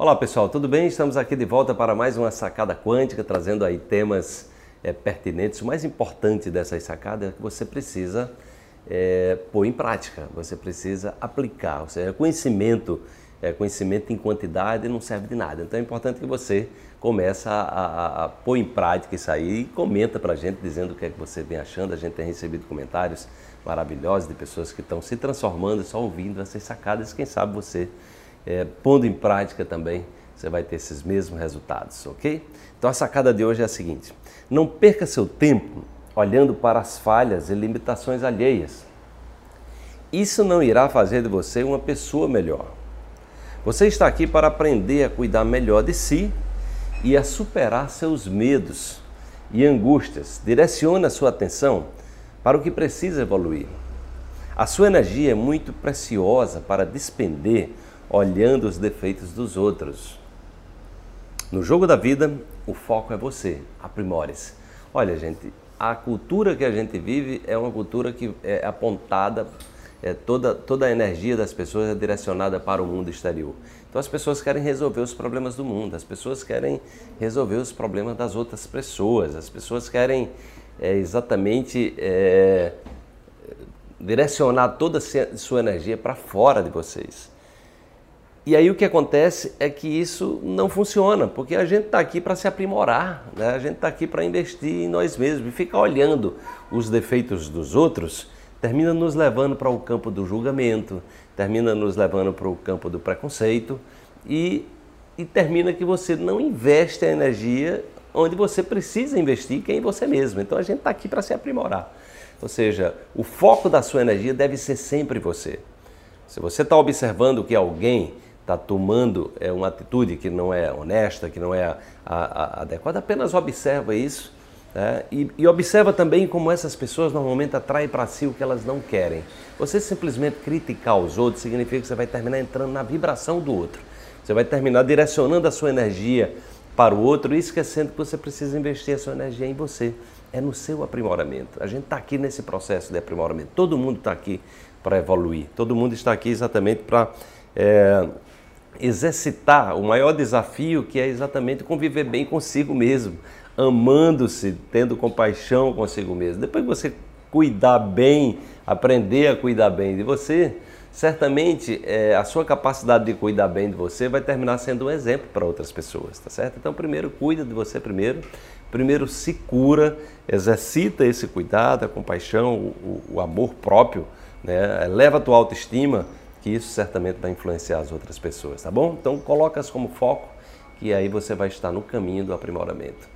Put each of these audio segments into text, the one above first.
Olá pessoal, tudo bem? Estamos aqui de volta para mais uma sacada quântica, trazendo aí temas é, pertinentes. O mais importante dessas sacadas é que você precisa é, pôr em prática, você precisa aplicar. Ou seja, conhecimento, é, conhecimento em quantidade não serve de nada. Então é importante que você comece a, a, a pôr em prática isso aí e comenta para a gente dizendo o que é que você vem achando. A gente tem recebido comentários maravilhosos de pessoas que estão se transformando só ouvindo essas sacadas. Quem sabe você é, pondo em prática também, você vai ter esses mesmos resultados, ok? Então a sacada de hoje é a seguinte: não perca seu tempo olhando para as falhas e limitações alheias. Isso não irá fazer de você uma pessoa melhor. Você está aqui para aprender a cuidar melhor de si e a superar seus medos e angústias. Direcione a sua atenção para o que precisa evoluir. A sua energia é muito preciosa para despender olhando os defeitos dos outros. No jogo da vida, o foco é você, aprimore-se. Olha, gente, a cultura que a gente vive é uma cultura que é apontada, é toda, toda a energia das pessoas é direcionada para o mundo exterior. Então as pessoas querem resolver os problemas do mundo, as pessoas querem resolver os problemas das outras pessoas, as pessoas querem é, exatamente é, direcionar toda a sua energia para fora de vocês. E aí o que acontece é que isso não funciona, porque a gente está aqui para se aprimorar, né? a gente está aqui para investir em nós mesmos. E ficar olhando os defeitos dos outros termina nos levando para o campo do julgamento, termina nos levando para o campo do preconceito e, e termina que você não investe a energia onde você precisa investir, que é em você mesmo. Então a gente está aqui para se aprimorar. Ou seja, o foco da sua energia deve ser sempre você. Se você está observando que alguém está tomando é, uma atitude que não é honesta, que não é a, a, adequada, apenas observa isso né? e, e, observa também como essas pessoas normalmente atraem para si o que elas não querem. Você simplesmente criticar os outros significa que você vai terminar entrando na vibração do outro. Você vai terminar direcionando a sua energia para o outro e esquecendo que você precisa investir a sua energia em você. É no seu aprimoramento. A gente está aqui nesse processo de aprimoramento. Todo mundo está aqui para evoluir. Todo mundo está aqui exatamente para é, exercitar o maior desafio que é exatamente conviver bem consigo mesmo, amando-se, tendo compaixão consigo mesmo. Depois que você cuidar bem, aprender a cuidar bem de você, certamente é, a sua capacidade de cuidar bem de você vai terminar sendo um exemplo para outras pessoas, tá certo? Então, primeiro, cuida de você primeiro, primeiro se cura, exercita esse cuidado, a compaixão, o, o amor próprio, né? eleva a tua autoestima, que isso certamente vai influenciar as outras pessoas, tá bom? Então coloca-as como foco, que aí você vai estar no caminho do aprimoramento.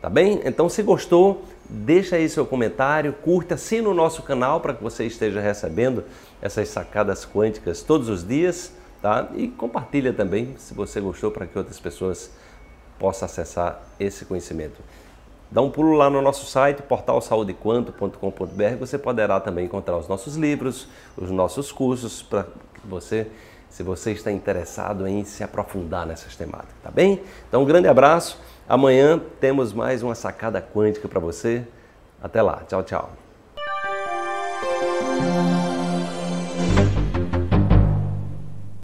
Tá bem? Então se gostou, deixa aí seu comentário, curta, assina o nosso canal para que você esteja recebendo essas sacadas quânticas todos os dias, tá? E compartilha também se você gostou para que outras pessoas possam acessar esse conhecimento. Dá um pulo lá no nosso site, portalsaudequanto.com.br, você poderá também encontrar os nossos livros, os nossos cursos, para você, se você está interessado em se aprofundar nessas temáticas, tá bem? Então, um grande abraço. Amanhã temos mais uma sacada quântica para você. Até lá. Tchau, tchau.